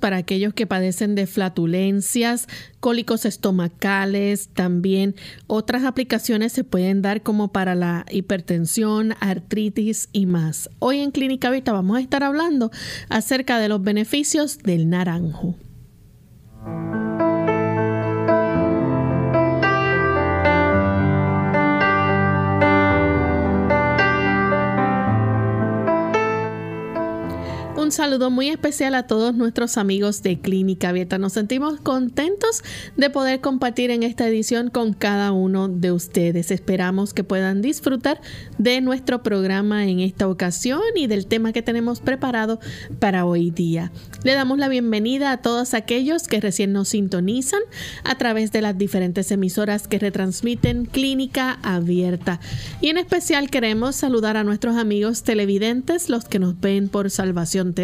Para aquellos que padecen de flatulencias, cólicos estomacales, también otras aplicaciones se pueden dar como para la hipertensión, artritis y más. Hoy en Clínica Vita vamos a estar hablando acerca de los beneficios del naranjo. Un saludo muy especial a todos nuestros amigos de Clínica Abierta. Nos sentimos contentos de poder compartir en esta edición con cada uno de ustedes. Esperamos que puedan disfrutar de nuestro programa en esta ocasión y del tema que tenemos preparado para hoy día. Le damos la bienvenida a todos aquellos que recién nos sintonizan a través de las diferentes emisoras que retransmiten Clínica Abierta. Y en especial queremos saludar a nuestros amigos televidentes, los que nos ven por Salvación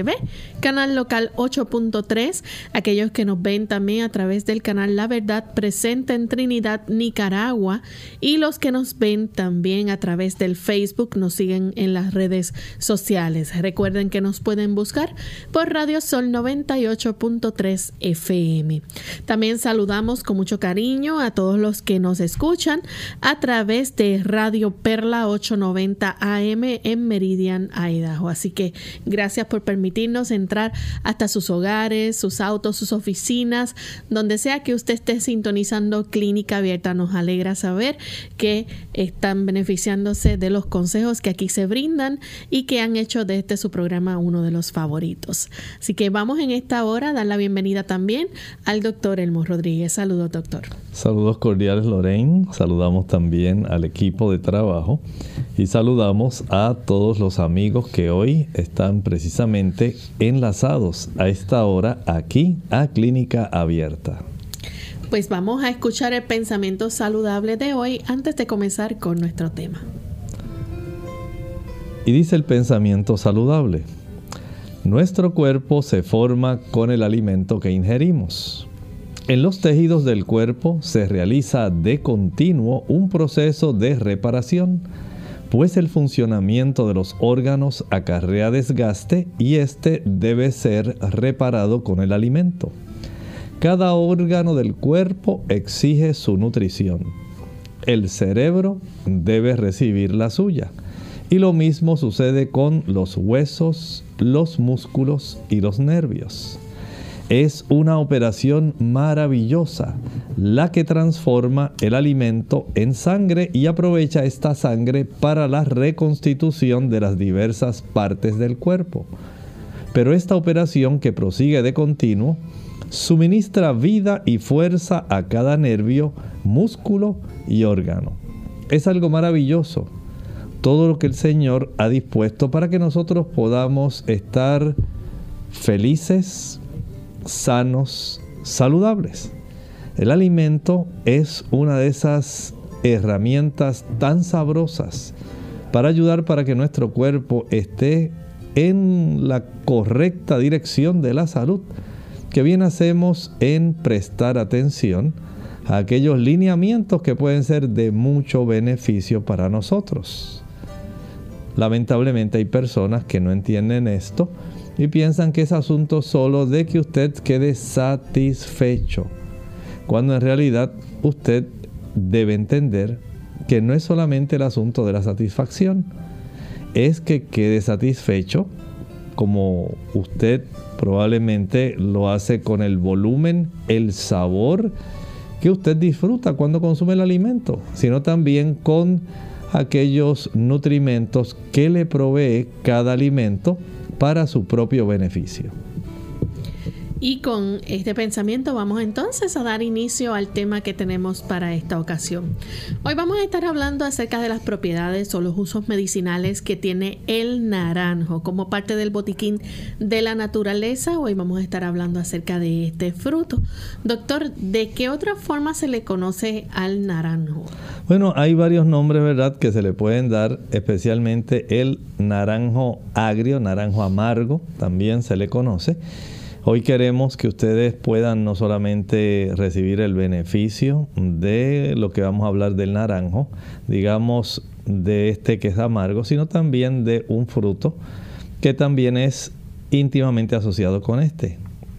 Canal local 8.3, aquellos que nos ven también a través del canal La Verdad presente en Trinidad, Nicaragua, y los que nos ven también a través del Facebook, nos siguen en las redes sociales. Recuerden que nos pueden buscar por Radio Sol 98.3 FM. También saludamos con mucho cariño a todos los que nos escuchan a través de Radio Perla 890 AM en Meridian, Idaho. Así que gracias por permitirnos permitirnos entrar hasta sus hogares, sus autos, sus oficinas, donde sea que usted esté sintonizando Clínica Abierta. Nos alegra saber que están beneficiándose de los consejos que aquí se brindan y que han hecho de este su programa uno de los favoritos. Así que vamos en esta hora a dar la bienvenida también al doctor Elmo Rodríguez. Saludos, doctor. Saludos cordiales, Lorraine. Saludamos también al equipo de trabajo y saludamos a todos los amigos que hoy están precisamente enlazados a esta hora aquí a Clínica Abierta. Pues vamos a escuchar el pensamiento saludable de hoy antes de comenzar con nuestro tema. Y dice el pensamiento saludable, nuestro cuerpo se forma con el alimento que ingerimos. En los tejidos del cuerpo se realiza de continuo un proceso de reparación pues el funcionamiento de los órganos acarrea desgaste y éste debe ser reparado con el alimento. Cada órgano del cuerpo exige su nutrición. El cerebro debe recibir la suya. Y lo mismo sucede con los huesos, los músculos y los nervios. Es una operación maravillosa la que transforma el alimento en sangre y aprovecha esta sangre para la reconstitución de las diversas partes del cuerpo. Pero esta operación que prosigue de continuo suministra vida y fuerza a cada nervio, músculo y órgano. Es algo maravilloso todo lo que el Señor ha dispuesto para que nosotros podamos estar felices, sanos, saludables. El alimento es una de esas herramientas tan sabrosas para ayudar para que nuestro cuerpo esté en la correcta dirección de la salud. que bien hacemos en prestar atención a aquellos lineamientos que pueden ser de mucho beneficio para nosotros. Lamentablemente hay personas que no entienden esto y piensan que es asunto solo de que usted quede satisfecho, cuando en realidad usted debe entender que no es solamente el asunto de la satisfacción, es que quede satisfecho como usted probablemente lo hace con el volumen, el sabor que usted disfruta cuando consume el alimento, sino también con aquellos nutrimentos que le provee cada alimento para su propio beneficio. Y con este pensamiento vamos entonces a dar inicio al tema que tenemos para esta ocasión. Hoy vamos a estar hablando acerca de las propiedades o los usos medicinales que tiene el naranjo como parte del botiquín de la naturaleza. Hoy vamos a estar hablando acerca de este fruto. Doctor, ¿de qué otra forma se le conoce al naranjo? Bueno, hay varios nombres, ¿verdad?, que se le pueden dar, especialmente el naranjo agrio, naranjo amargo, también se le conoce. Hoy queremos que ustedes puedan no solamente recibir el beneficio de lo que vamos a hablar del naranjo, digamos de este que es amargo, sino también de un fruto que también es íntimamente asociado con este.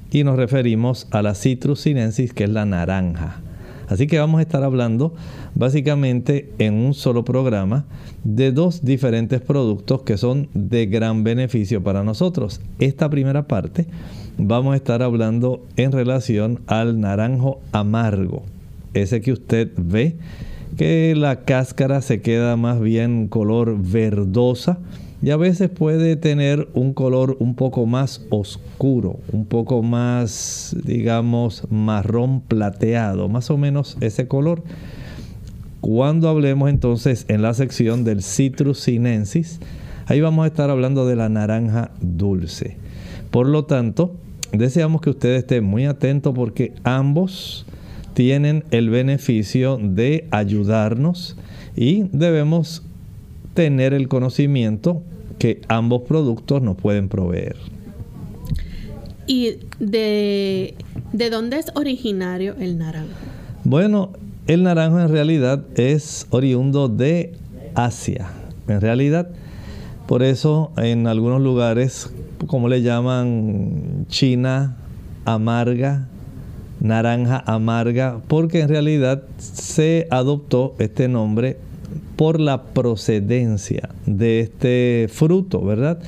Y nos referimos a la Citrus sinensis, que es la naranja. Así que vamos a estar hablando básicamente en un solo programa de dos diferentes productos que son de gran beneficio para nosotros. Esta primera parte vamos a estar hablando en relación al naranjo amargo. Ese que usted ve que la cáscara se queda más bien color verdosa y a veces puede tener un color un poco más oscuro, un poco más, digamos, marrón plateado, más o menos ese color. Cuando hablemos entonces en la sección del Citrus sinensis, ahí vamos a estar hablando de la naranja dulce. Por lo tanto, deseamos que usted esté muy atento porque ambos tienen el beneficio de ayudarnos y debemos tener el conocimiento que ambos productos nos pueden proveer. ¿Y de, de dónde es originario el naranjo? Bueno, el naranjo en realidad es oriundo de Asia. En realidad, por eso en algunos lugares como le llaman, china amarga, naranja amarga, porque en realidad se adoptó este nombre por la procedencia de este fruto, ¿verdad?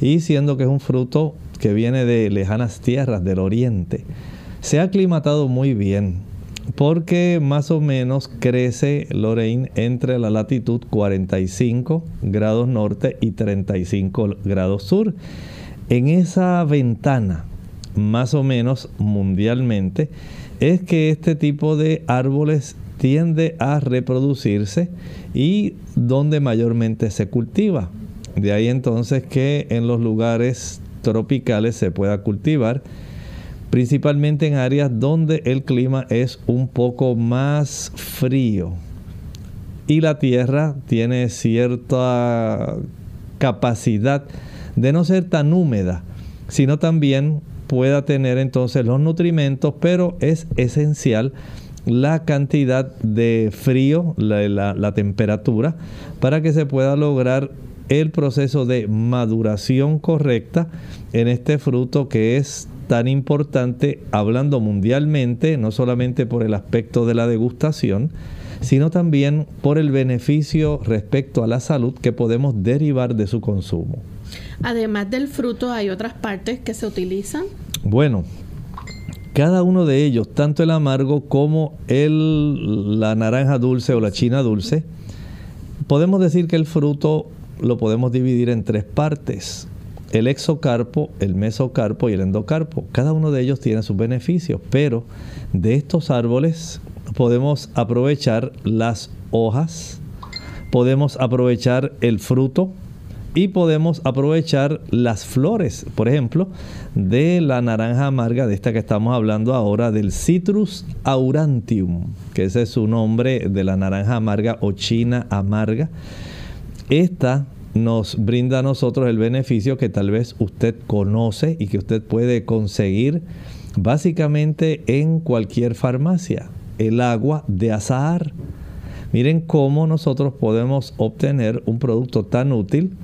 Y siendo que es un fruto que viene de lejanas tierras del oriente, se ha aclimatado muy bien, porque más o menos crece Lorraine entre la latitud 45 grados norte y 35 grados sur en esa ventana, más o menos mundialmente, es que este tipo de árboles tiende a reproducirse y donde mayormente se cultiva. De ahí entonces que en los lugares tropicales se pueda cultivar, principalmente en áreas donde el clima es un poco más frío y la tierra tiene cierta capacidad de no ser tan húmeda, sino también pueda tener entonces los nutrimentos, pero es esencial la cantidad de frío, la, temperatura, para que se pueda lograr el proceso de maduración correcta en este fruto que es tan importante hablando mundialmente, no solamente por el aspecto de la degustación, sino también por el beneficio respecto a la salud que podemos derivar de su consumo. Además del fruto, ¿hay otras partes que se utilizan? Bueno, cada uno de ellos, tanto el amargo como el, la naranja dulce o la china dulce, podemos decir que el fruto lo podemos dividir en tres partes. El exocarpo, el mesocarpo y el endocarpo. Cada uno de ellos tiene sus beneficios, pero de estos árboles podemos aprovechar las hojas, podemos aprovechar el fruto, y podemos aprovechar las flores, por ejemplo, de la naranja amarga, de esta que estamos hablando ahora, del Citrus aurantium, que ese es su nombre de la naranja amarga o china amarga. Esta nos brinda a nosotros el beneficio que tal vez usted conoce y que usted puede conseguir básicamente en cualquier farmacia, el agua de azahar. Miren cómo nosotros podemos obtener un producto tan útil,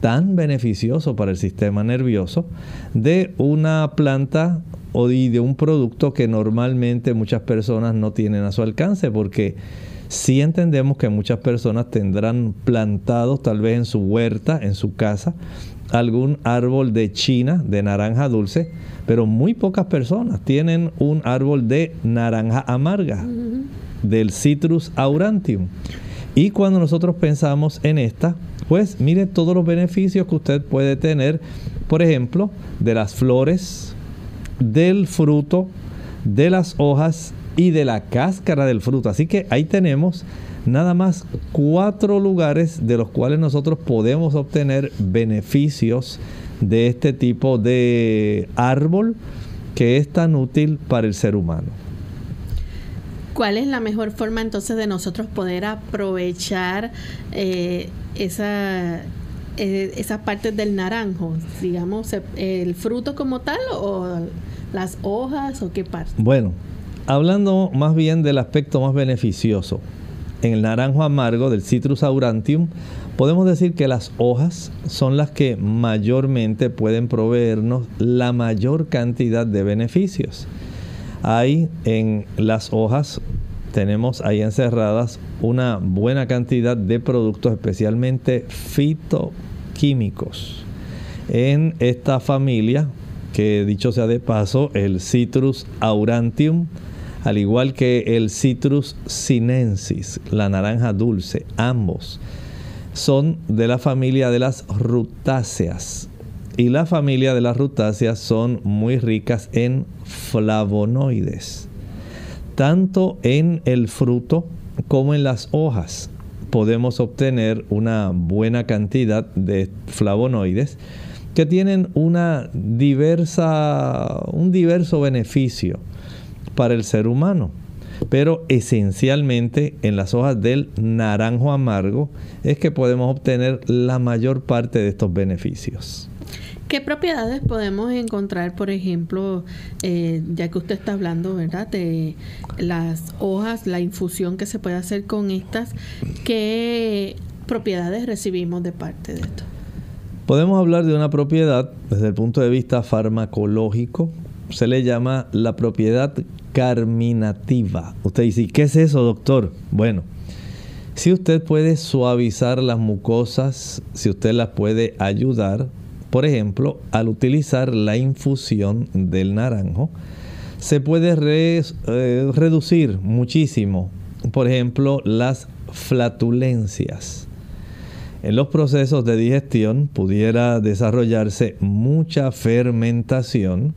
tan beneficioso para el sistema nervioso, de una planta o de un producto que normalmente muchas personas no tienen a su alcance, porque si entendemos que muchas personas tendrán plantados tal vez en su huerta, en su casa, algún árbol de China, de naranja dulce, pero muy pocas personas tienen un árbol de naranja amarga, del Citrus aurantium. Y cuando nosotros pensamos en esta, pues mire todos los beneficios que usted puede tener, por ejemplo, de las flores, del fruto, de las hojas y de la cáscara del fruto. Así que ahí tenemos nada más cuatro lugares de los cuales nosotros podemos obtener beneficios de este tipo de árbol que es tan útil para el ser humano. ¿Cuál es la mejor forma entonces de nosotros poder aprovechar eh, esa, eh, esas partes del naranjo? Digamos, el fruto como tal o las hojas o qué parte? Bueno, hablando más bien del aspecto más beneficioso, en el naranjo amargo del Citrus aurantium, podemos decir que las hojas son las que mayormente pueden proveernos la mayor cantidad de beneficios. Hay en las hojas, tenemos ahí encerradas una buena cantidad de productos, especialmente fitoquímicos. En esta familia, que dicho sea de paso, el Citrus aurantium, al igual que el Citrus sinensis, la naranja dulce, ambos son de la familia de las rutáceas. Y la familia de las rutáceas son muy ricas en flavonoides, tanto en el fruto como en las hojas. Podemos obtener una buena cantidad de flavonoides que tienen una diversa, un diverso beneficio para el ser humano. Pero esencialmente en las hojas del naranjo amargo es que podemos obtener la mayor parte de estos beneficios. ¿Qué propiedades podemos encontrar, por ejemplo, eh, ya que usted está hablando, ¿verdad?, de las hojas, la infusión que se puede hacer con estas, ¿qué propiedades recibimos de parte de esto? Podemos hablar de una propiedad desde el punto de vista farmacológico, se le llama la propiedad carminativa. Usted dice, ¿qué es eso, doctor? Bueno, si usted puede suavizar las mucosas, si usted las puede ayudar, por ejemplo, al utilizar la infusión del naranjo, se puede eh, reducir muchísimo, por ejemplo, las flatulencias. En los procesos de digestión pudiera desarrollarse mucha fermentación,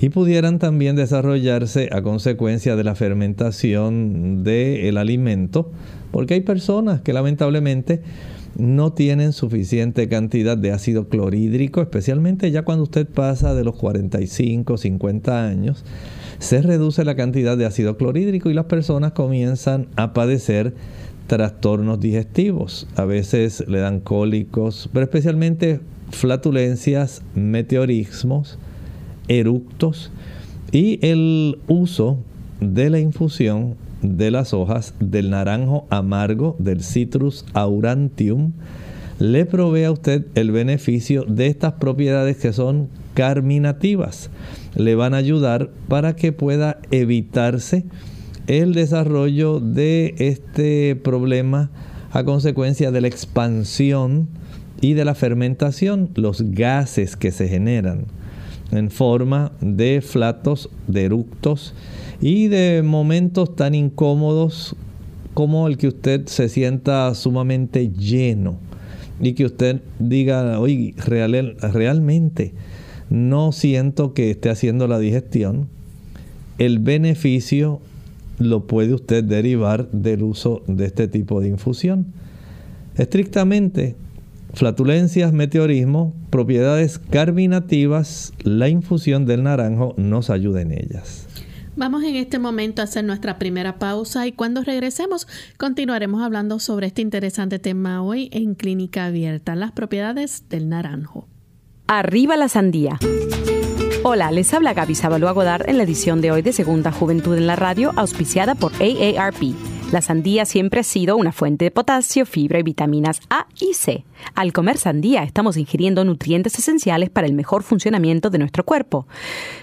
y pudieran también desarrollarse a consecuencia de la fermentación del alimento, porque hay personas que lamentablemente no tienen suficiente cantidad de ácido clorhídrico, especialmente ya cuando usted pasa de los 45, 50 años, se reduce la cantidad de ácido clorhídrico y las personas comienzan a padecer trastornos digestivos. A veces le dan cólicos, pero especialmente flatulencias, meteorismos, eructos y el uso de la infusión de las hojas del naranjo amargo del Citrus aurantium le provee a usted el beneficio de estas propiedades que son carminativas. Le van a ayudar para que pueda evitarse el desarrollo de este problema a consecuencia de la expansión y de la fermentación, los gases que se generan en forma de flatos, de eructos y de momentos tan incómodos como el que usted se sienta sumamente lleno y que usted diga, oye, realmente no siento que esté haciendo la digestión, el beneficio lo puede usted derivar del uso de este tipo de infusión. Estrictamente, flatulencias, meteorismo, propiedades carminativas, la infusión del naranjo nos ayuda en ellas. Vamos en este momento a hacer nuestra primera pausa y cuando regresemos continuaremos hablando sobre este interesante tema hoy en Clínica Abierta, las propiedades del naranjo. Arriba la sandía. Hola, les habla Gaby Sabalua Godard en la edición de hoy de Segunda Juventud en la Radio, auspiciada por AARP. La sandía siempre ha sido una fuente de potasio, fibra y vitaminas A y C. Al comer sandía estamos ingiriendo nutrientes esenciales para el mejor funcionamiento de nuestro cuerpo.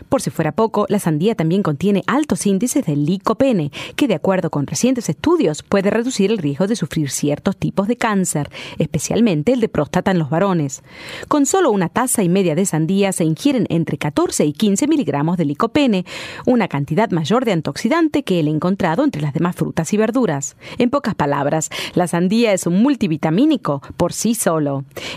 Por si fuera poco, la sandía también contiene altos índices de licopene, que de acuerdo con recientes estudios puede reducir el riesgo de sufrir ciertos tipos de cáncer, especialmente el de próstata en los varones. Con solo una taza y media de sandía se ingieren entre 14 y 15 miligramos de licopene, una cantidad mayor de antioxidante que el encontrado entre las demás frutas y verduras. En pocas palabras, la sandía es un multivitamínico por sí sola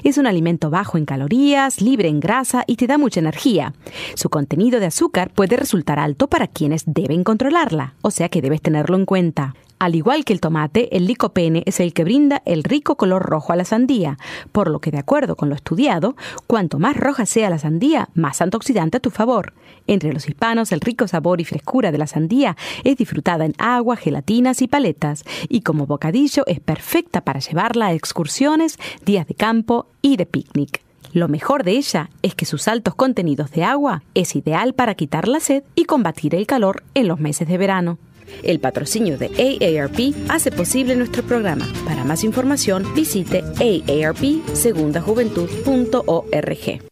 es un alimento bajo en calorías, libre en grasa y te da mucha energía. Su contenido de azúcar puede resultar alto para quienes deben controlarla, o sea que debes tenerlo en cuenta. Al igual que el tomate, el licopene es el que brinda el rico color rojo a la sandía, por lo que de acuerdo con lo estudiado, cuanto más roja sea la sandía, más antioxidante a tu favor. Entre los hispanos, el rico sabor y frescura de la sandía es disfrutada en agua, gelatinas y paletas, y como bocadillo es perfecta para llevarla a excursiones, días de campo y de picnic. Lo mejor de ella es que sus altos contenidos de agua es ideal para quitar la sed y combatir el calor en los meses de verano. El patrocinio de AARP hace posible nuestro programa. Para más información visite aarpsegundajuventud.org.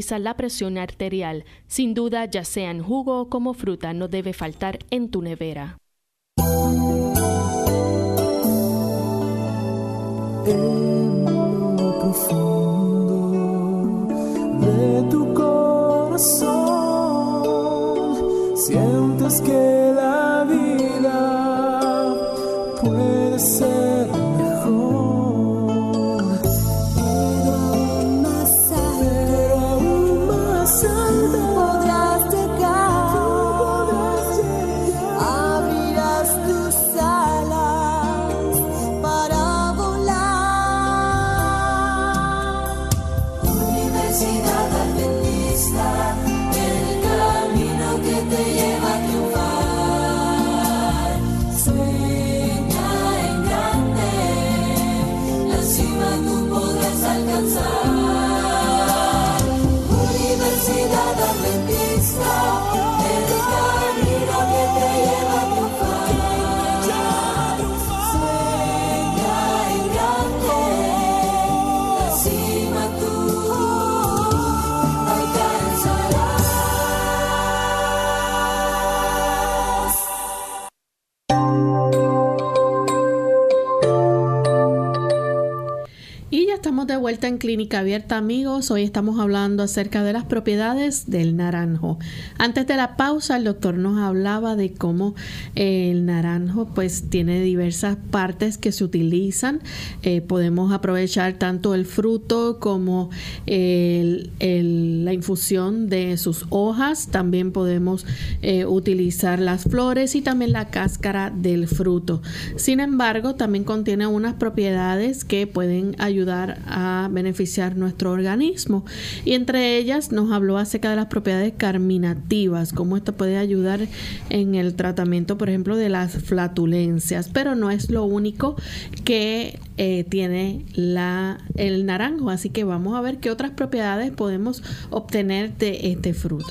la presión arterial. Sin duda, ya sea en jugo o como fruta, no debe faltar en tu nevera. De tu corazón, sientes que la vida en Clínica Abierta, amigos. Hoy estamos hablando acerca de las propiedades del naranjo. Antes de la pausa, el doctor nos hablaba de cómo el naranjo pues tiene diversas partes que se utilizan. Eh, podemos aprovechar tanto el fruto como la infusión de sus hojas. También podemos eh, utilizar las flores y también la cáscara del fruto. Sin embargo, también contiene unas propiedades que pueden ayudar a beneficiar nuestro organismo. Y entre ellas nos habló acerca de las propiedades carminativas, cómo esto puede ayudar en el tratamiento, por ejemplo, de las flatulencias. Pero no es lo único que eh, tiene la, el naranjo. Así que vamos a ver qué otras propiedades podemos obtener de este fruto.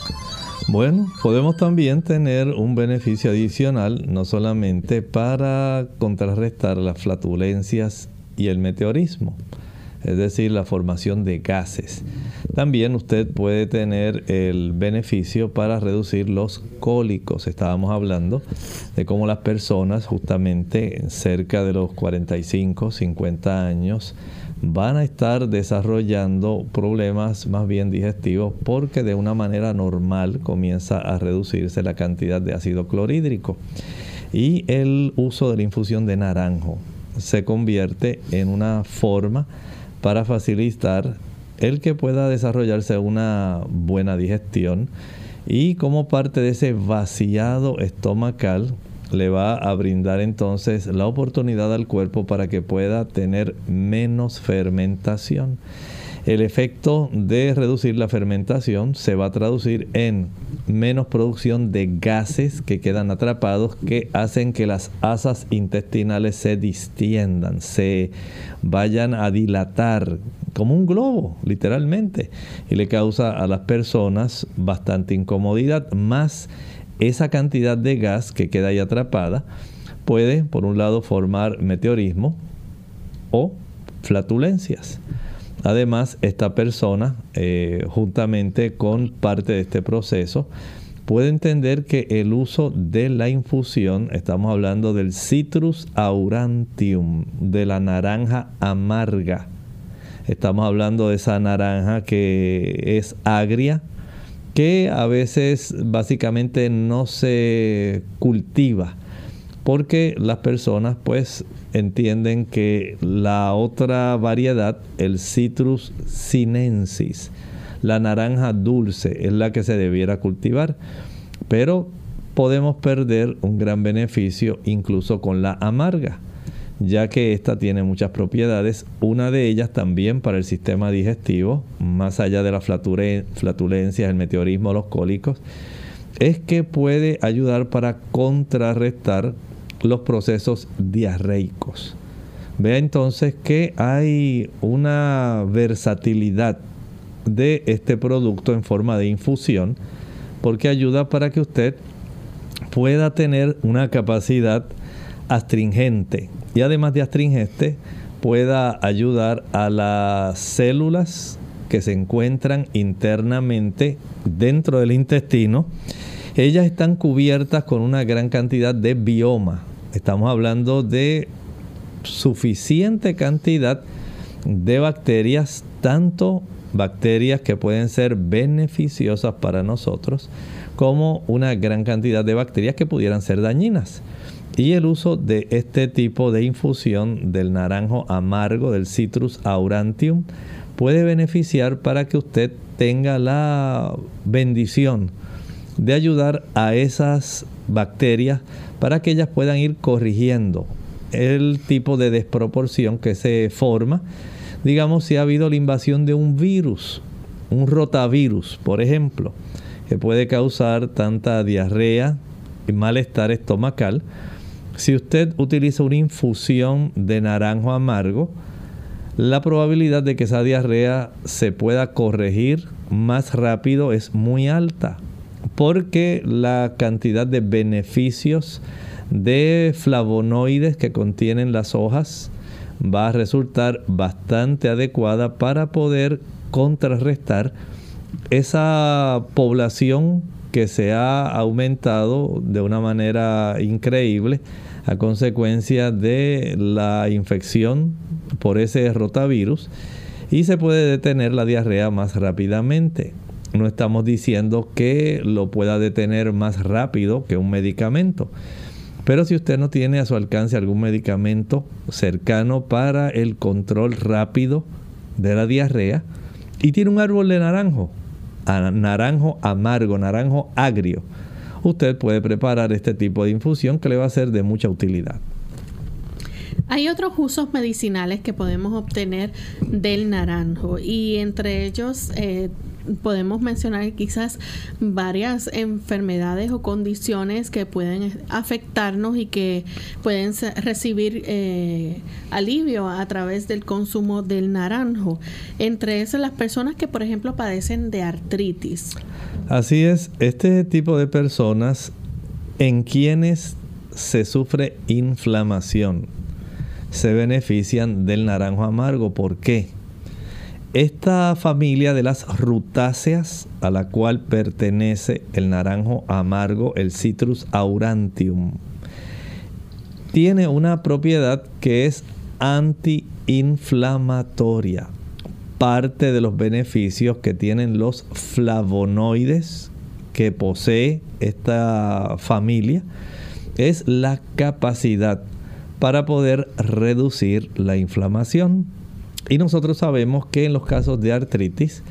Bueno, podemos también tener un beneficio adicional, no solamente para contrarrestar las flatulencias y el meteorismo, es decir, la formación de gases. También usted puede tener el beneficio para reducir los cólicos. Estábamos hablando de cómo las personas justamente cerca de los 45, 50 años van a estar desarrollando problemas más bien digestivos porque de una manera normal comienza a reducirse la cantidad de ácido clorhídrico. Y el uso de la infusión de naranjo se convierte en una forma para facilitar el que pueda desarrollarse una buena digestión y como parte de ese vaciado estomacal le va a brindar entonces la oportunidad al cuerpo para que pueda tener menos fermentación. El efecto de reducir la fermentación se va a traducir en menos producción de gases que quedan atrapados que hacen que las asas intestinales se distiendan, se vayan a dilatar como un globo, literalmente, y le causa a las personas bastante incomodidad, más esa cantidad de gas que queda ahí atrapada puede, por un lado, formar meteorismo o flatulencias. Además, esta persona, eh, juntamente con parte de este proceso, puede entender que el uso de la infusión, estamos hablando del Citrus aurantium, de la naranja amarga. Estamos hablando de esa naranja que es agria, que a veces básicamente no se cultiva porque las personas pues entienden que la otra variedad, el Citrus sinensis, la naranja dulce, es la que se debiera cultivar. Pero podemos perder un gran beneficio incluso con la amarga, ya que esta tiene muchas propiedades, una de ellas también para el sistema digestivo, más allá de las flatulencias, el meteorismo, los cólicos, es que puede ayudar para contrarrestar los procesos diarreicos. Vea entonces que hay una versatilidad de este producto en forma de infusión porque ayuda para que usted pueda tener una capacidad astringente y además de astringente pueda ayudar a las células que se encuentran internamente dentro del intestino. Ellas están cubiertas con una gran cantidad de bioma, Estamos hablando de suficiente cantidad de bacterias, tanto bacterias que pueden ser beneficiosas para nosotros, como una gran cantidad de bacterias que pudieran ser dañinas. Y el uso de este tipo de infusión del naranjo amargo, del Citrus aurantium, puede beneficiar para que usted tenga la bendición de ayudar a esas bacterias para que ellas puedan ir corrigiendo el tipo de desproporción que se forma. Digamos, si ha habido la invasión de un virus, un rotavirus, por ejemplo, que puede causar tanta diarrea y malestar estomacal. Si usted utiliza una infusión de naranjo amargo, la probabilidad de que esa diarrea se pueda corregir más rápido es muy alta porque la cantidad de beneficios de flavonoides que contienen las hojas va a resultar bastante adecuada para poder contrarrestar esa población que se ha aumentado de una manera increíble a consecuencia de la infección por ese rotavirus y se puede detener la diarrea más rápidamente. No estamos diciendo que lo pueda detener más rápido que un medicamento. Pero si usted no tiene a su alcance algún medicamento cercano para el control rápido de la diarrea y tiene un árbol de naranjo, naranjo amargo, naranjo agrio, usted puede preparar este tipo de infusión que le va a ser de mucha utilidad. Hay otros usos medicinales que podemos obtener del naranjo y entre ellos eh, podemos mencionar quizás varias enfermedades o condiciones que pueden afectarnos y que pueden recibir eh, alivio a través del consumo del naranjo. Entre esas las personas que por ejemplo padecen de artritis. Así es, este tipo de personas en quienes se sufre inflamación se benefician del naranjo amargo. ¿Por qué? Esta familia de las rutáceas a la cual pertenece el naranjo amargo, el Citrus aurantium, tiene una propiedad que es antiinflamatoria. Parte de los beneficios que tienen los flavonoides que posee esta familia es la capacidad para poder reducir la inflamación Y nosotros sabemos que en los casos de artritis,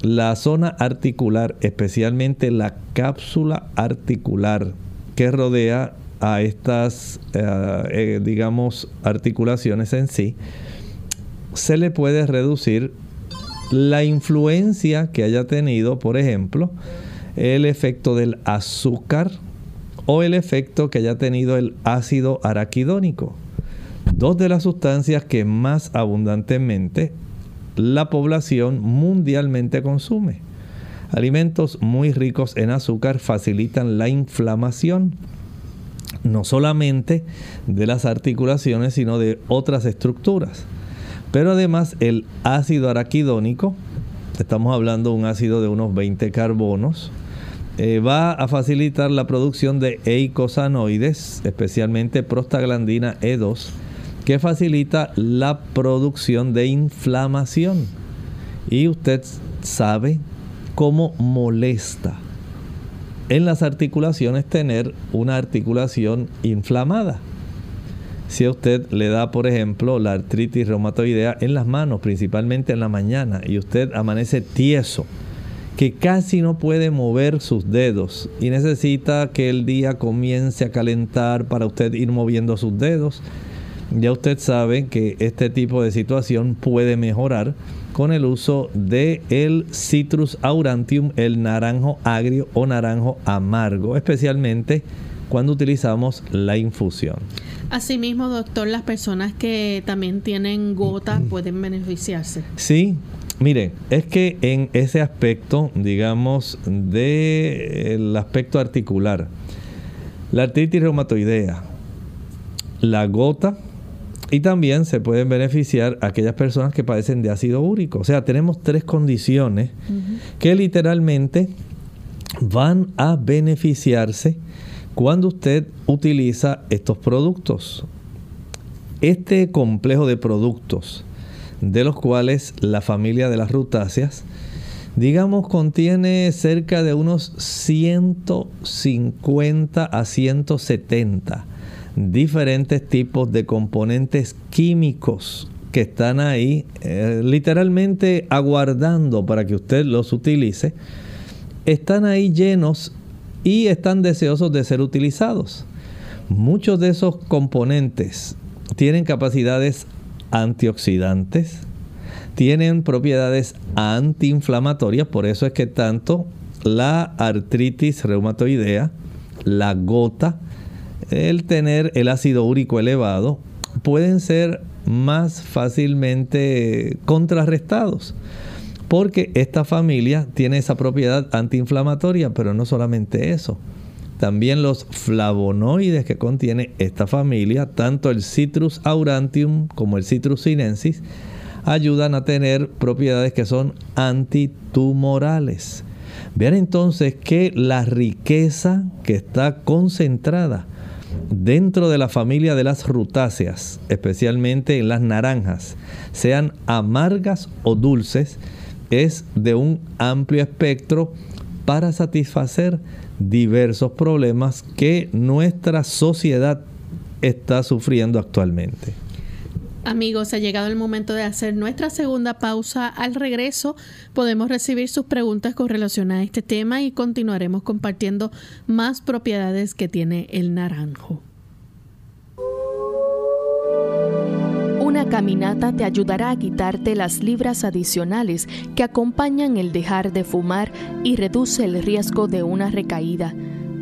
la zona articular, especialmente la cápsula articular que rodea a estas, eh, eh, digamos, articulaciones en sí, se le puede reducir la influencia que haya tenido, por ejemplo, el efecto del azúcar o el efecto que haya tenido el ácido araquidónico. Dos de las sustancias que más abundantemente la población mundialmente consume. Alimentos muy ricos en azúcar facilitan la inflamación, no solamente de las articulaciones, sino de otras estructuras. Pero además el ácido araquidónico, estamos hablando de un ácido de unos 20 carbonos, eh, va a facilitar la producción de eicosanoides, especialmente prostaglandina E2, que facilita la producción de inflamación. Y usted sabe cómo molesta en las articulaciones tener una articulación inflamada. Si a usted le da, por ejemplo, la artritis reumatoidea en las manos, principalmente en la mañana, y usted amanece tieso, que casi no puede mover sus dedos y necesita que el día comience a calentar para usted ir moviendo sus dedos, ya usted sabe que este tipo de situación puede mejorar con el uso de el Citrus aurantium, el naranjo agrio o naranjo amargo, especialmente cuando utilizamos la infusión. Asimismo, doctor, las personas que también tienen gota pueden beneficiarse. Sí, mire, es que en ese aspecto, digamos, del aspecto articular, la artritis reumatoidea, la gota, y también se pueden beneficiar aquellas personas que padecen de ácido úrico. O sea, tenemos tres condiciones que literalmente van a beneficiarse cuando usted utiliza estos productos. Este complejo de productos, de los cuales la familia de las rutáceas, digamos, contiene cerca de unos 150 a 170 diferentes tipos de componentes químicos que están ahí eh, literalmente aguardando para que usted los utilice, están ahí llenos y están deseosos de ser utilizados. Muchos de esos componentes tienen capacidades antioxidantes, tienen propiedades antiinflamatorias, por eso es que tanto la artritis reumatoidea, la gota, el tener el ácido úrico elevado pueden ser más fácilmente contrarrestados. Porque esta familia tiene esa propiedad antiinflamatoria, pero no solamente eso. También los flavonoides que contiene esta familia, tanto el Citrus aurantium como el Citrus sinensis, ayudan a tener propiedades que son antitumorales. Vean entonces que la riqueza que está concentrada dentro de la familia de las rutáceas, especialmente en las naranjas, sean amargas o dulces, es de un amplio espectro para satisfacer diversos problemas que nuestra sociedad está sufriendo actualmente. Amigos, ha llegado el momento de hacer nuestra segunda pausa. Al regreso podemos recibir sus preguntas con relación a este tema y continuaremos compartiendo más propiedades que tiene el naranjo. Una caminata te ayudará a quitarte las libras adicionales que acompañan el dejar de fumar y reduce el riesgo de una recaída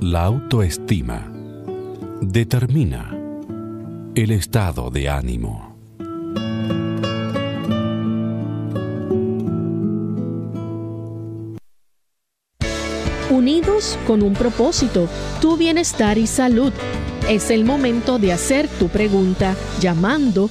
La autoestima determina el estado de ánimo. unidos con un propósito, tu bienestar y salud. Es el momento de hacer tu pregunta llamando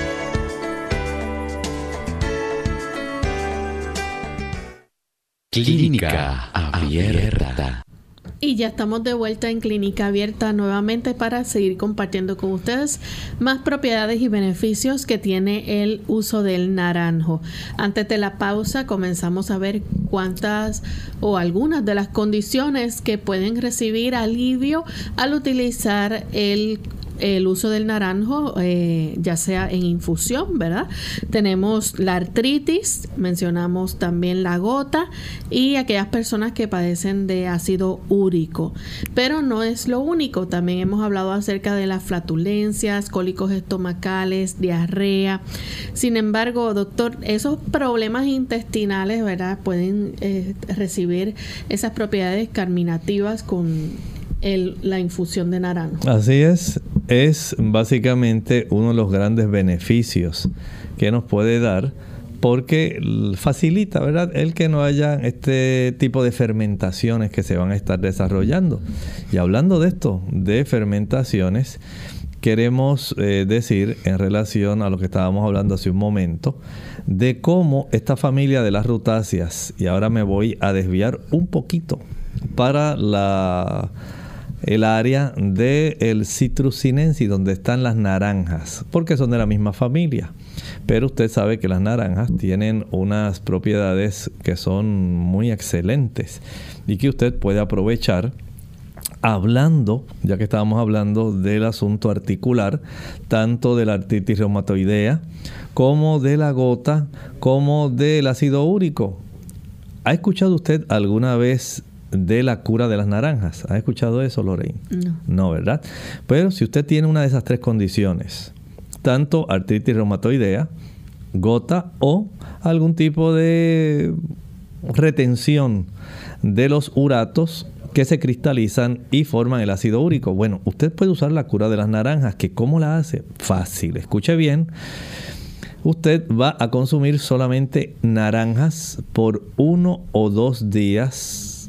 Clínica Abierta. Y ya estamos de vuelta en Clínica Abierta nuevamente para seguir compartiendo con ustedes más propiedades y beneficios que tiene el uso del naranjo. Antes de la pausa comenzamos a ver cuántas o algunas de las condiciones que pueden recibir alivio al utilizar el el uso del naranjo, eh, ya sea en infusión, ¿verdad? Tenemos la artritis, mencionamos también la gota y aquellas personas que padecen de ácido úrico. Pero no es lo único, también hemos hablado acerca de las flatulencias, cólicos estomacales, diarrea. Sin embargo, doctor, esos problemas intestinales, ¿verdad? Pueden eh, recibir esas propiedades carminativas con la infusión de naranjo. Así es, es básicamente uno de los grandes beneficios que nos puede dar porque facilita, ¿verdad? El que no haya este tipo de fermentaciones que se van a estar desarrollando. Y hablando de esto, de fermentaciones, queremos eh, decir en relación a lo que estábamos hablando hace un momento, de cómo esta familia de las rutáceas, y ahora me voy a desviar un poquito para la el área del el citrus donde están las naranjas, porque son de la misma familia. Pero usted sabe que las naranjas tienen unas propiedades que son muy excelentes y que usted puede aprovechar hablando, ya que estábamos hablando del asunto articular, tanto de la artritis reumatoidea, como de la gota, como del ácido úrico. ¿Ha escuchado usted alguna vez de la cura de las naranjas. ¿Ha escuchado eso, Lorraine? No. No, ¿verdad? Pero si usted tiene una de esas tres condiciones, tanto artritis reumatoidea, gota o algún tipo de retención de los uratos que se cristalizan y forman el ácido úrico. Bueno, usted puede usar la cura de las naranjas, que ¿cómo la hace? Fácil, escuche bien. Usted va a consumir solamente naranjas por uno o dos días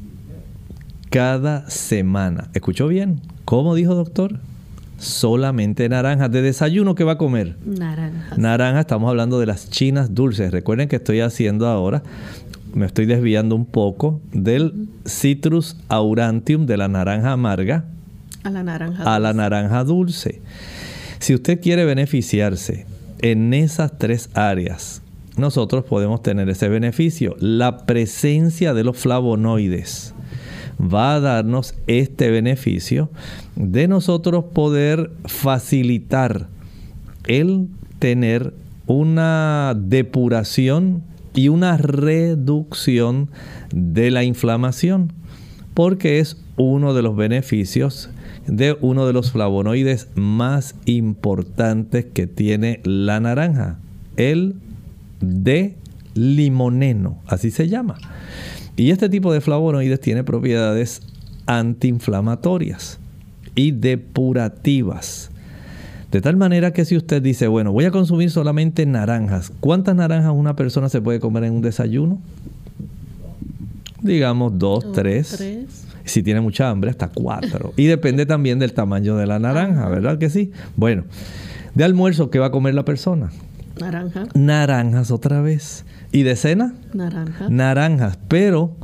cada semana. ¿Escuchó bien? ¿Cómo dijo doctor? Solamente naranjas. ¿De desayuno qué va a comer? Naranjas. Naranja, estamos hablando de las chinas dulces. Recuerden que estoy haciendo ahora, me estoy desviando un poco del Citrus aurantium, de la naranja amarga, a la naranja a la naranja dulce. Si usted quiere beneficiarse en esas tres áreas, nosotros podemos tener ese beneficio. La presencia de los flavonoides va a darnos este beneficio de nosotros poder facilitar el tener una depuración y una reducción de la inflamación, porque es uno de los beneficios de uno de los flavonoides más importantes que tiene la naranja, el de limoneno, así se llama. Y este tipo de flavonoides tiene propiedades antiinflamatorias y depurativas. De tal manera que si usted dice, bueno, voy a consumir solamente naranjas, ¿cuántas naranjas una persona se puede comer en un desayuno? Digamos dos, tres. Si tiene mucha hambre, hasta cuatro. Y depende también del tamaño de la naranja, ¿verdad que sí? Bueno, de almuerzo, ¿qué va a comer la persona? Naranja. Naranjas otra vez. ¿Y de cena? Naranjas. Naranjas. Pero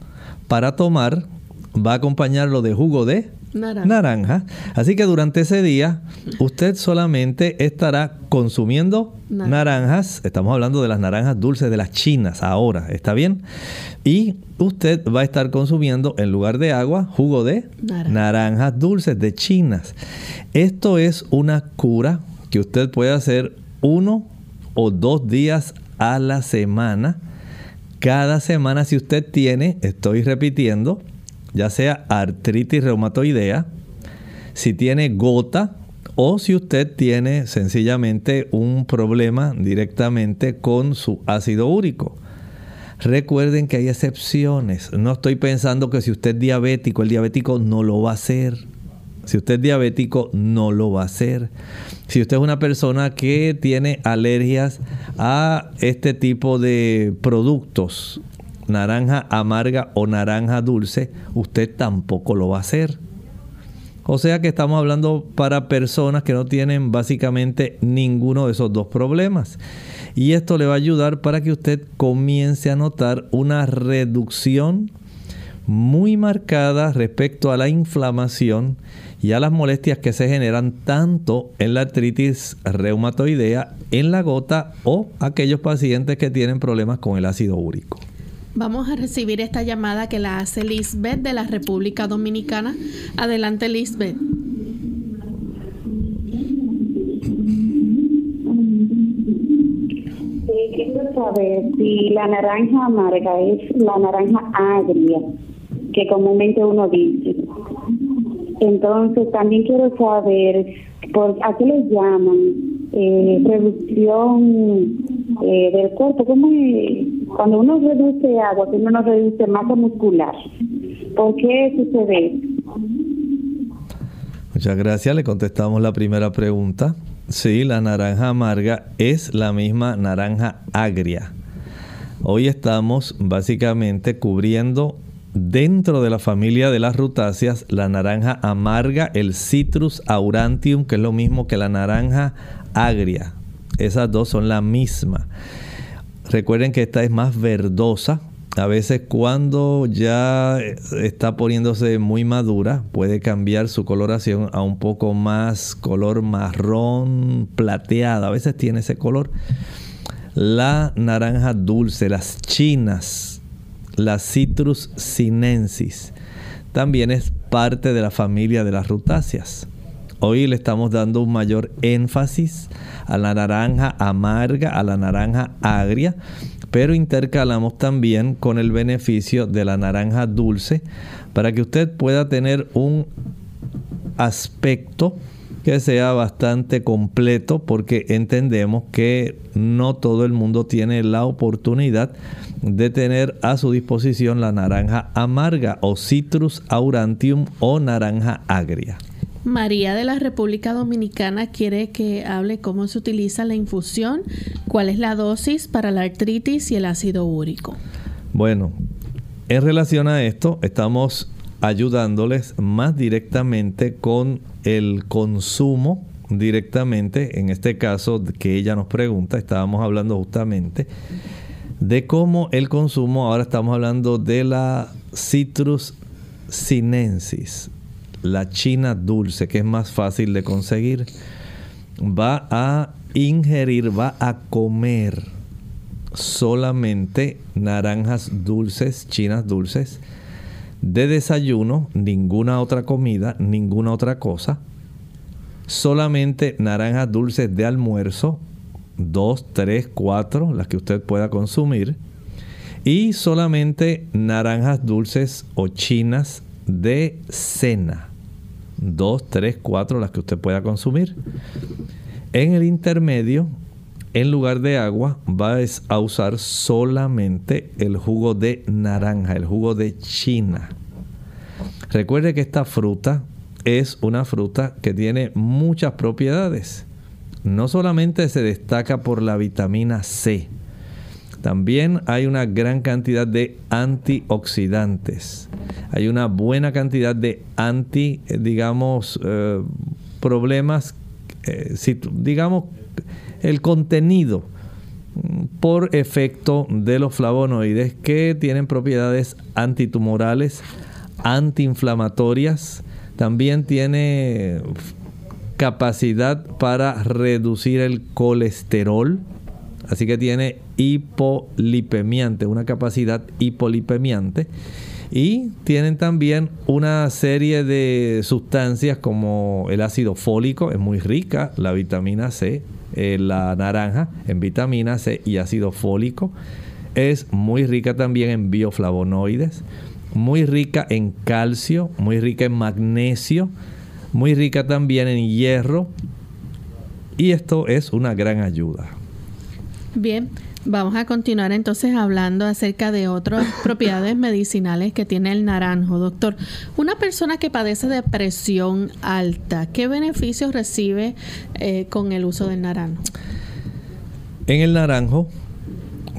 para tomar va a acompañarlo de jugo de naranja. Así que durante ese día usted solamente estará consumiendo naranjas. Estamos hablando de las naranjas dulces de las chinas ahora. ¿Está bien? Y usted va a estar consumiendo en lugar de agua jugo de naranjas dulces de chinas. Esto es una cura que usted puede hacer uno o dos días a la semana. Cada semana si usted tiene, estoy repitiendo, ya sea artritis reumatoidea, si tiene gota o si usted tiene sencillamente un problema directamente con su ácido úrico. Recuerden que hay excepciones. No estoy pensando que si usted es diabético, el diabético no lo va a hacer. Si usted es diabético, no lo va a hacer. Si usted es una persona que tiene alergias a este tipo de productos, naranja amarga o naranja dulce, usted tampoco lo va a hacer. O sea que estamos hablando para personas que no tienen básicamente ninguno de esos dos problemas. Y esto le va a ayudar para que usted comience a notar una reducción muy marcada respecto a la inflamación y a las molestias que se generan tanto en la artritis reumatoidea, en la gota o aquellos pacientes que tienen problemas con el ácido úrico. Vamos a recibir esta llamada que la hace Lisbeth de la República Dominicana. Adelante, Lisbeth. quiero saber si la naranja amarga es la naranja agria, que comúnmente uno dice. Entonces, también quiero saber por a qué le llaman eh, reducción eh, del cuerpo. ¿Cómo? Cuando uno reduce agua, que uno no reduce masa muscular. ¿Por qué sucede Muchas gracias. Le contestamos la primera pregunta. Sí, la naranja amarga es la misma naranja agria. Hoy estamos básicamente cubriendo dentro de la familia de las rutáceas la naranja amarga, el Citrus aurantium, que es lo mismo que la naranja agria. Esas dos son la misma. Recuerden que esta es más verdosa. A veces cuando ya está poniéndose muy madura puede cambiar su coloración a un poco más color marrón plateada. A veces tiene ese color. La naranja dulce, las chinas, la Citrus sinensis, también es parte de la familia de las rutáceas. Hoy le estamos dando un mayor énfasis a la naranja amarga, a la naranja agria, pero intercalamos también con el beneficio de la naranja dulce para que usted pueda tener un aspecto que sea bastante completo porque entendemos que no todo el mundo tiene la oportunidad de tener a su disposición la naranja amarga o citrus aurantium o naranja agria. María de la República Dominicana quiere que hable cómo se utiliza la infusión, cuál es la dosis para la artritis y el ácido úrico. Bueno, en relación a esto, estamos ayudándoles más directamente con el consumo directamente, en este caso que ella nos pregunta, estábamos hablando justamente de cómo el consumo, ahora estamos hablando de la citrus sinensis, la china dulce, que es más fácil de conseguir, va a ingerir, va a comer solamente naranjas dulces, chinas dulces, de desayuno, ninguna otra comida, ninguna otra cosa, solamente naranjas dulces de almuerzo, dos, tres, cuatro, las que usted pueda consumir, y solamente naranjas dulces o chinas de cena dos, tres, cuatro, las que usted pueda consumir. En el intermedio, en lugar de agua, va a usar solamente el jugo de naranja, el jugo de china. Recuerde que esta fruta es una fruta que tiene muchas propiedades. No solamente se destaca por la vitamina C, también hay una gran cantidad de antioxidantes. Hay una buena cantidad de anti, eh, digamos, eh, problemas, eh, digamos, el contenido mm, por efecto de los flavonoides que tienen propiedades antitumorales, antiinflamatorias, también tiene capacidad para reducir el colesterol, así que tiene hipolipemiante, una capacidad hipolipemiante. Y tienen también una serie de sustancias como el ácido fólico, es muy rica, la vitamina C, eh, la naranja en vitamina C y ácido fólico. Es muy rica también en bioflavonoides, muy rica en calcio, muy rica en magnesio. muy rica también en hierro y esto es una gran ayuda. Bien, vamos a continuar entonces hablando acerca de otras propiedades medicinales que tiene el naranjo, doctor. Una persona que padece de presión alta, ¿qué beneficios recibe eh, con el uso del naranjo? En el naranjo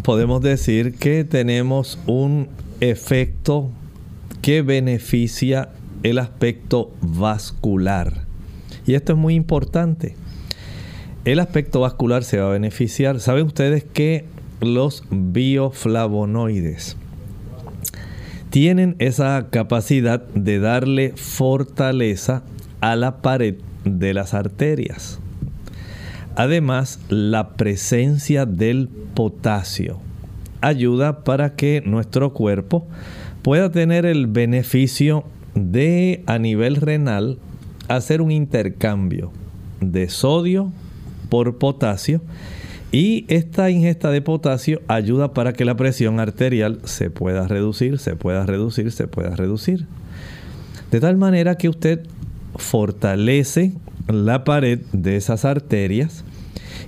podemos decir que tenemos un efecto que beneficia el aspecto vascular. Y esto es muy importante. El aspecto vascular se va a beneficiar. ¿Saben ustedes que los bioflavonoides tienen esa capacidad de darle fortaleza a la pared de las arterias? Además, la presencia del potasio ayuda para que nuestro cuerpo pueda tener el beneficio de a nivel renal hacer un intercambio de sodio por potasio y esta ingesta de potasio ayuda para que la presión arterial se pueda reducir, se pueda reducir, se pueda reducir. De tal manera que usted fortalece la pared de esas arterias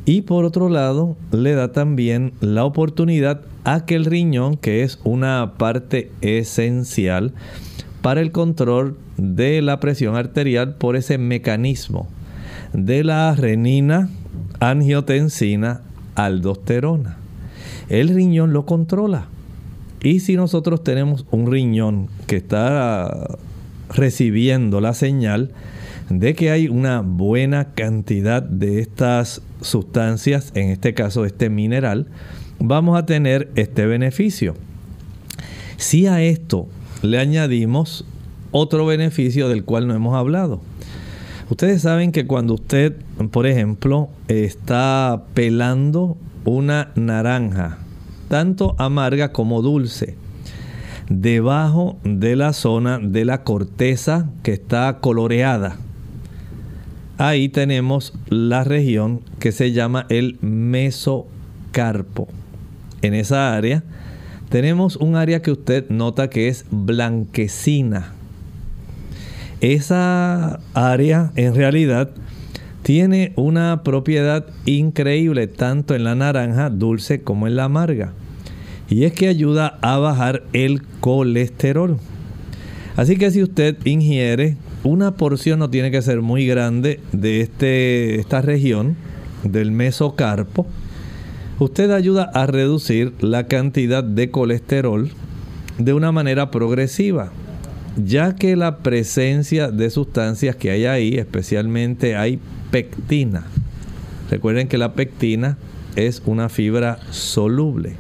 y por otro lado le da también la oportunidad a que el riñón, que es una parte esencial para el control de la presión arterial por ese mecanismo de la renina, angiotensina, aldosterona. El riñón lo controla. Y si nosotros tenemos un riñón que está recibiendo la señal de que hay una buena cantidad de estas sustancias, en este caso este mineral, vamos a tener este beneficio. Si a esto le añadimos otro beneficio del cual no hemos hablado. Ustedes saben que cuando usted, por ejemplo, está pelando una naranja, tanto amarga como dulce, debajo de la zona de la corteza que está coloreada, ahí tenemos la región que se llama el mesocarpo. En esa área tenemos un área que usted nota que es blanquecina. Esa área en realidad tiene una propiedad increíble tanto en la naranja dulce como en la amarga. Y es que ayuda a bajar el colesterol. Así que si usted ingiere una porción no tiene que ser muy grande de este, esta región del mesocarpo, usted ayuda a reducir la cantidad de colesterol de una manera progresiva, ya que la presencia de sustancias que hay ahí, especialmente hay pectina. Recuerden que la pectina es una fibra soluble.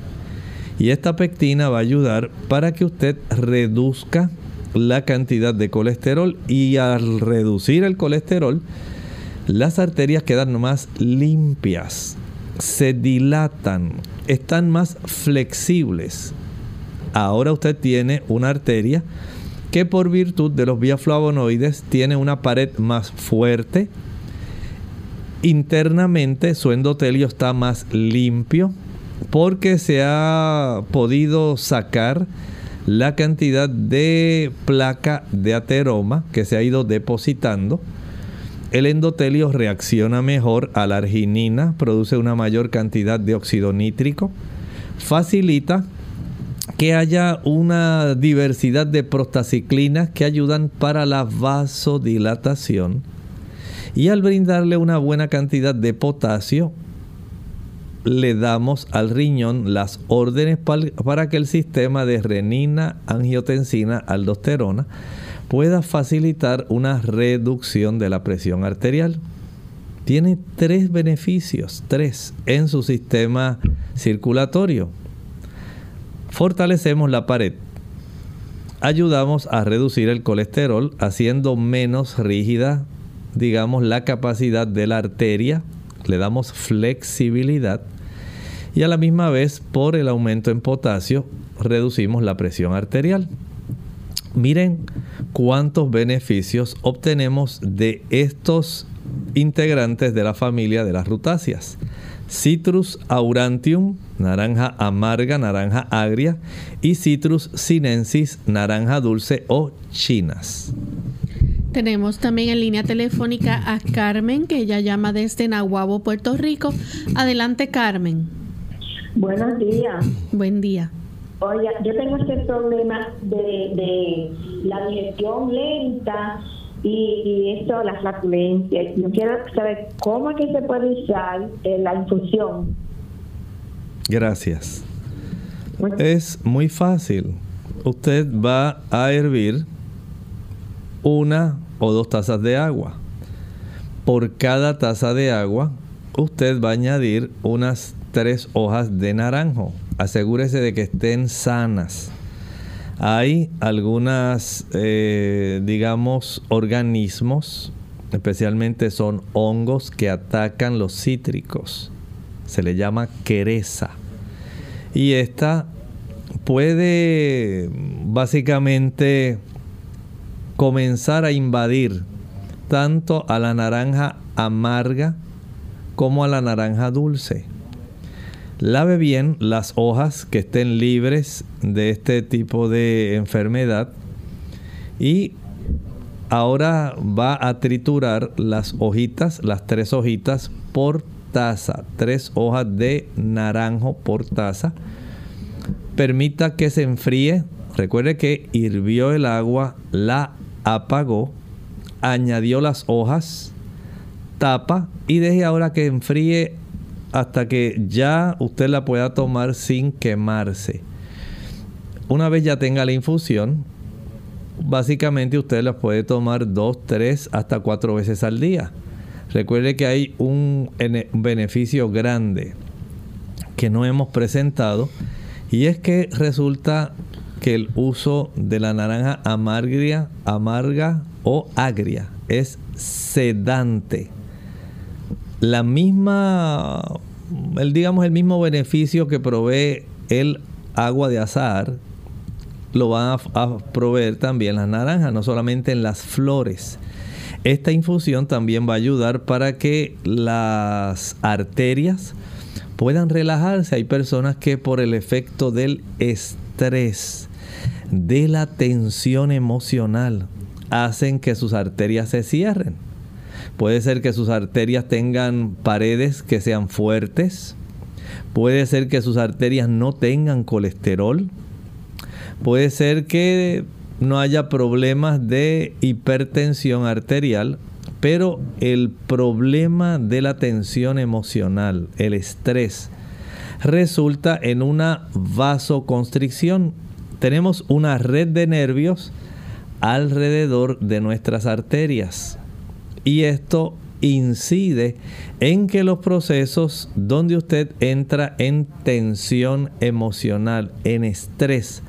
Y esta pectina va a ayudar para que usted reduzca la cantidad de colesterol y al reducir el colesterol, las arterias quedan más limpias, se dilatan, están más flexibles. Ahora usted tiene una arteria que por virtud de los bioflavonoides tiene una pared más fuerte. Internamente su endotelio está más limpio porque se ha podido sacar la cantidad de placa de ateroma que se ha ido depositando. El endotelio reacciona mejor a la arginina, produce una mayor cantidad de óxido nítrico, facilita que haya una diversidad de prostaciclinas que ayudan para la vasodilatación y al brindarle una buena cantidad de potasio le damos al riñón las órdenes para que el sistema de renina, angiotensina, aldosterona pueda facilitar una reducción de la presión arterial. Tiene tres beneficios, tres, en su sistema circulatorio. Fortalecemos la pared. Ayudamos a reducir el colesterol haciendo menos rígida, digamos, la capacidad de la arteria. Le damos flexibilidad y a la misma vez por el aumento en potasio reducimos la presión arterial. Miren cuántos beneficios obtenemos de estos integrantes de la familia de las rutáceas. Citrus aurantium, naranja amarga, naranja agria, y Citrus sinensis, naranja dulce o chinas. Tenemos también en línea telefónica a Carmen, que ella llama desde Nahuabo, Puerto Rico. Adelante, Carmen. Buenos días. Buen día. Oye, yo tengo este problema de, de la digestión lenta y, y esto, la flatulencia. Yo quiero saber cómo es que se puede usar eh, la infusión. Gracias. Es muy fácil. Usted va a hervir una o dos tazas de agua. Por cada taza de agua, usted va a añadir unas tres hojas de naranjo. Asegúrese de que estén sanas. Hay algunas, eh, digamos, organismos, especialmente son hongos que atacan los cítricos. Se le llama quereza. Y esta puede básicamente comenzar a invadir tanto a la naranja amarga como a la naranja dulce. Lave bien las hojas que estén libres de este tipo de enfermedad y ahora va a triturar las hojitas, las tres hojitas por taza, tres hojas de naranjo por taza. Permita que se enfríe. Recuerde que hirvió el agua, la apagó, añadió las hojas, tapa y deje ahora que enfríe hasta que ya usted la pueda tomar sin quemarse. Una vez ya tenga la infusión, básicamente usted la puede tomar dos, tres, hasta cuatro veces al día. Recuerde que hay un beneficio grande que no hemos presentado y es que resulta que el uso de la naranja amarga, amarga o agria es sedante. La misma, el, digamos, el mismo beneficio que provee el agua de azahar, lo van a, a proveer también las naranjas, no solamente en las flores. Esta infusión también va a ayudar para que las arterias puedan relajarse. Hay personas que por el efecto del estrés, de la tensión emocional, hacen que sus arterias se cierren. Puede ser que sus arterias tengan paredes que sean fuertes. Puede ser que sus arterias no tengan colesterol. Puede ser que no haya problemas de hipertensión arterial, pero el problema de la tensión emocional, el estrés, resulta en una vasoconstricción. Tenemos una red de nervios alrededor de nuestras arterias y esto incide en que los procesos donde usted entra en tensión emocional, en estrés,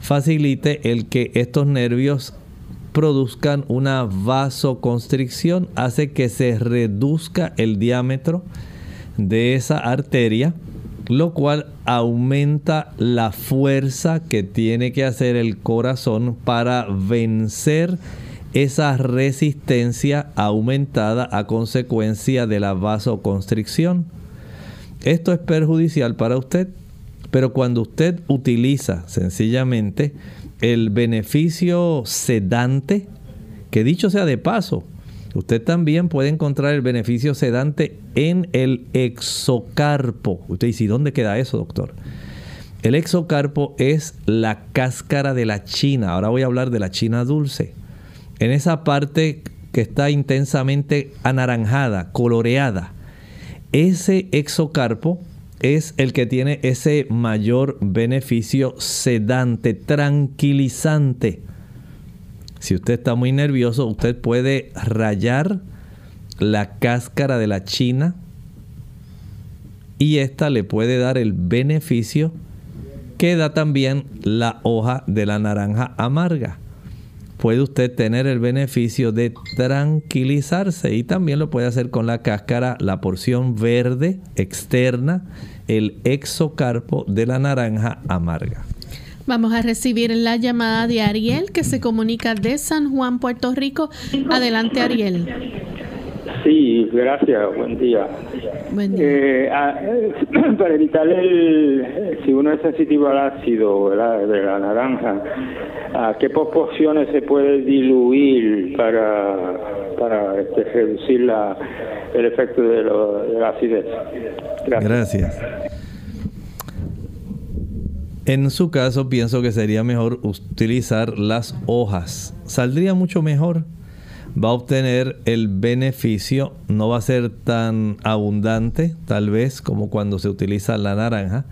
facilite el que estos nervios produzcan una vasoconstricción, hace que se reduzca el diámetro de esa arteria, lo cual aumenta la fuerza que tiene que hacer el corazón para vencer esa resistencia aumentada a consecuencia de la vasoconstricción. Esto es perjudicial para usted pero cuando usted utiliza sencillamente el beneficio sedante, que dicho sea de paso, usted también puede encontrar el beneficio sedante en el exocarpo. Usted dice, ¿y dónde queda eso, doctor? El exocarpo es la cáscara de la china. Ahora voy a hablar de la china dulce. En esa parte que está intensamente anaranjada, coloreada, ese exocarpo es el que tiene ese mayor beneficio sedante, tranquilizante. Si usted está muy nervioso, usted puede rayar la cáscara de la china y esta le puede dar el beneficio que da también la hoja de la naranja amarga. Puede usted tener el beneficio de tranquilizarse y también lo puede hacer con la cáscara, la porción verde externa el exocarpo de la naranja amarga. Vamos a recibir la llamada de Ariel que se comunica de San Juan, Puerto Rico. Adelante, Ariel. Sí, gracias, buen día. Buen día. Eh, ah, eh, para evitar el, si uno es sensitivo al ácido ¿verdad? de la naranja, ¿a qué proporciones se puede diluir para, para este, reducir la, el efecto de, lo, de la acidez? Gracias. En su caso, pienso que sería mejor utilizar las hojas. Saldría mucho mejor. Va a obtener el beneficio, no va a ser tan abundante, tal vez, como cuando se utiliza la naranja.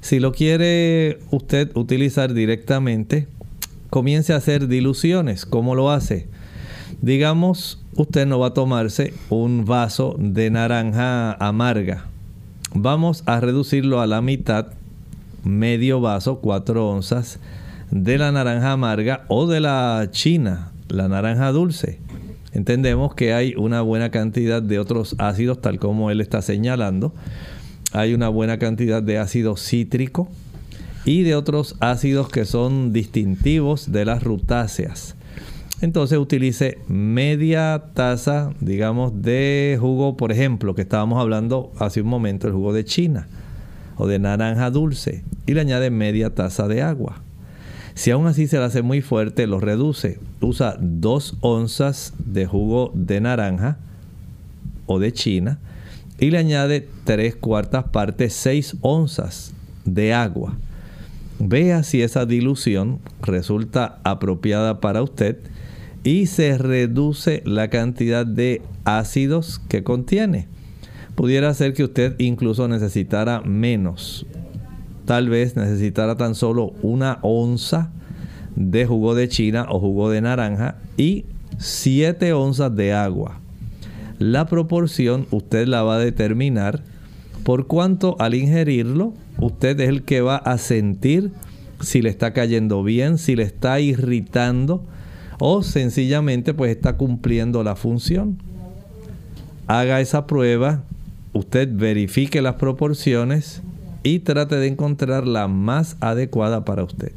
Si lo quiere usted utilizar directamente, comience a hacer diluciones. ¿Cómo lo hace? Digamos, usted no va a tomarse un vaso de naranja amarga. Vamos a reducirlo a la mitad medio vaso, 4 onzas, de la naranja amarga o de la china, la naranja dulce. Entendemos que hay una buena cantidad de otros ácidos, tal como él está señalando. Hay una buena cantidad de ácido cítrico y de otros ácidos que son distintivos de las rutáceas. Entonces utilice media taza, digamos, de jugo, por ejemplo, que estábamos hablando hace un momento, el jugo de China o de naranja dulce y le añade media taza de agua. Si aún así se le hace muy fuerte, lo reduce. Usa dos onzas de jugo de naranja o de china y le añade tres cuartas partes, seis onzas de agua. Vea si esa dilución resulta apropiada para usted y se reduce la cantidad de ácidos que contiene pudiera ser que usted incluso necesitara menos. Tal vez necesitara tan solo una onza de jugo de china o jugo de naranja y 7 onzas de agua. La proporción usted la va a determinar por cuanto al ingerirlo usted es el que va a sentir si le está cayendo bien, si le está irritando o sencillamente pues está cumpliendo la función. Haga esa prueba usted verifique las proporciones y trate de encontrar la más adecuada para usted.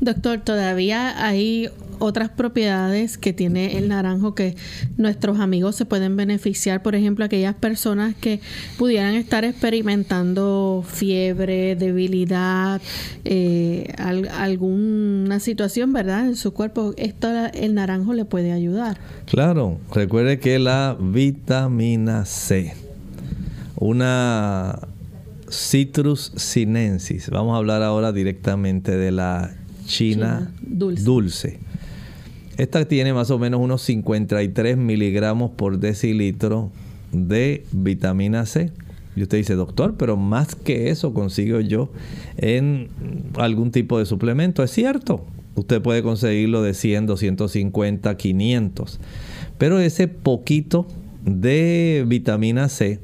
Doctor, todavía hay otras propiedades que tiene el naranjo que nuestros amigos se pueden beneficiar. Por ejemplo, aquellas personas que pudieran estar experimentando fiebre, debilidad, eh, alguna situación, ¿verdad? En su cuerpo, esto el naranjo le puede ayudar. Claro, recuerde que la vitamina C una Citrus sinensis. Vamos a hablar ahora directamente de la China, dulce. Esta tiene más o menos unos 53 miligramos por decilitro de vitamina C. Y usted dice, doctor, pero más que eso consigo yo en algún tipo de suplemento. Es cierto, usted puede conseguirlo de 100, 250, 500. Pero ese poquito de vitamina C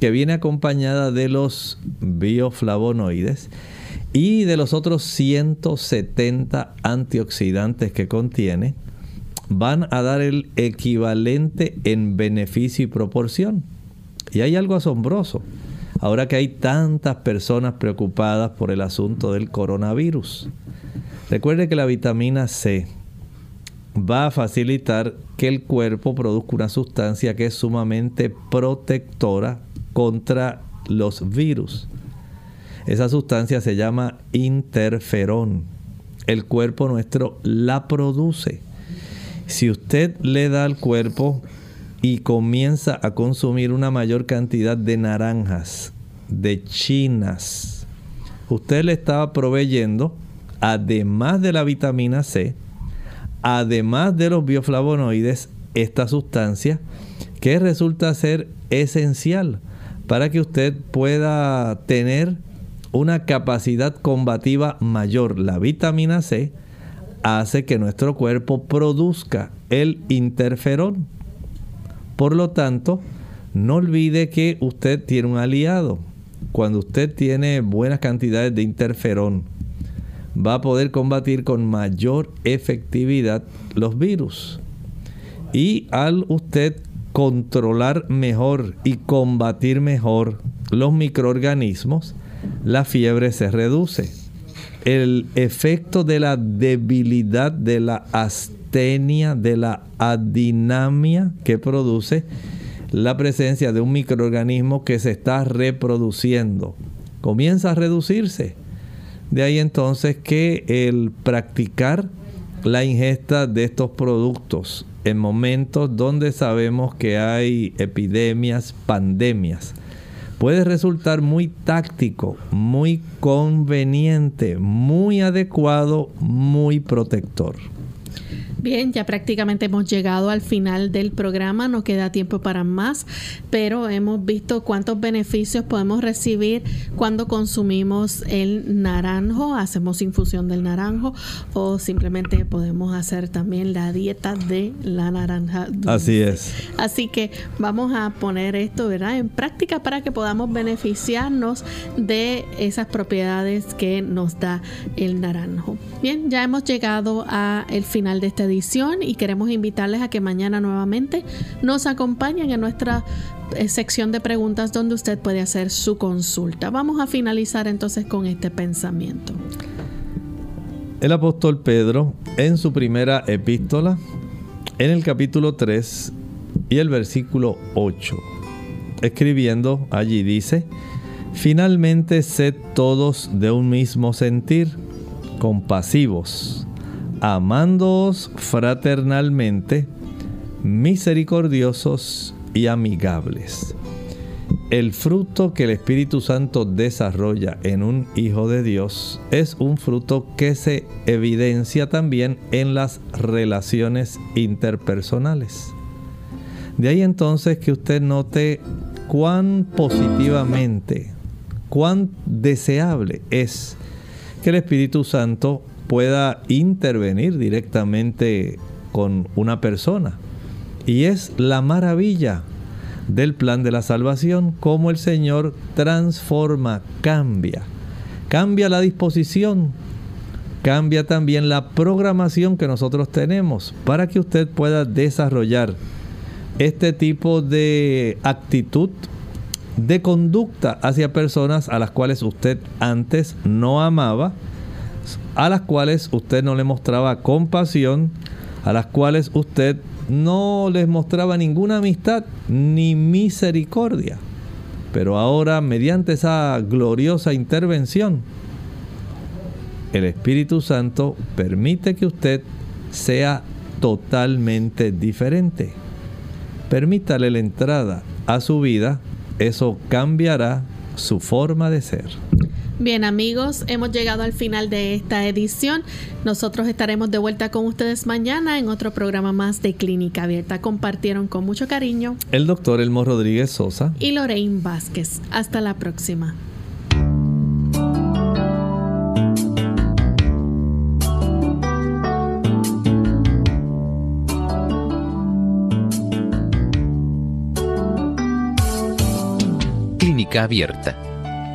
que viene acompañada de los bioflavonoides y de los otros 170 antioxidantes que contiene, van a dar el equivalente en beneficio y proporción. Y hay algo asombroso. Ahora que hay tantas personas preocupadas por el asunto del coronavirus. Recuerde que la vitamina C va a facilitar que el cuerpo produzca una sustancia que es sumamente protectora contra los virus. Esa sustancia se llama interferón. El cuerpo nuestro la produce. Si usted le da al cuerpo y comienza a consumir una mayor cantidad de naranjas, de chinas, usted le estaba proveyendo, además de la vitamina C, además de los bioflavonoides, esta sustancia que resulta ser esencial para que usted pueda tener una capacidad combativa mayor. La vitamina C hace que nuestro cuerpo produzca el interferón. Por lo tanto, no olvide que usted tiene un aliado. Cuando usted tiene buenas cantidades de interferón, va a poder combatir con mayor efectividad los virus. Y al usted controlar mejor y combatir mejor los microorganismos, la fiebre se reduce. El efecto de la debilidad, de la astenia, de la adinamia que produce, la presencia de un microorganismo que se está reproduciendo. Comienza a reducirse. De ahí entonces que el practicar la ingesta de estos productos en momentos donde sabemos que hay epidemias, pandemias, puede resultar muy táctico, muy conveniente, muy adecuado, muy protector. Bien, ya prácticamente hemos llegado al final del programa, no queda tiempo para más, pero hemos visto cuántos beneficios podemos recibir cuando consumimos el naranjo, hacemos infusión del naranjo o simplemente podemos hacer también la dieta de la naranja. Así es. Así que vamos a poner esto, ¿verdad? En práctica para que podamos beneficiarnos de esas propiedades que nos da el naranjo. Bien, ya hemos llegado al final de este y queremos invitarles a que mañana nuevamente nos acompañen en nuestra eh, sección de preguntas donde usted puede hacer su consulta. Vamos a finalizar entonces con este pensamiento. El apóstol Pedro en su primera epístola, en el capítulo 3 y el versículo 8, escribiendo allí dice, finalmente sed todos de un mismo sentir, compasivos amándoos fraternalmente, misericordiosos y amigables. El fruto que el Espíritu Santo desarrolla en un Hijo de Dios es un fruto que se evidencia también en las relaciones interpersonales. De ahí entonces que usted note cuán positivamente, cuán deseable es que el Espíritu Santo pueda intervenir directamente con una persona. Y es la maravilla del plan de la salvación, cómo el Señor transforma, cambia. Cambia la disposición, cambia también la programación que nosotros tenemos para que usted pueda desarrollar este tipo de actitud, de conducta hacia personas a las cuales usted antes no amaba a las cuales usted no le mostraba compasión, a las cuales usted no les mostraba ninguna amistad ni misericordia. Pero ahora, mediante esa gloriosa intervención, el Espíritu Santo permite que usted sea totalmente diferente. Permítale la entrada a su vida, eso cambiará su forma de ser. Bien amigos, hemos llegado al final de esta edición. Nosotros estaremos de vuelta con ustedes mañana en otro programa más de Clínica Abierta. Compartieron con mucho cariño el doctor Elmo Rodríguez Sosa y Lorraine Vázquez. Hasta la próxima. Clínica Abierta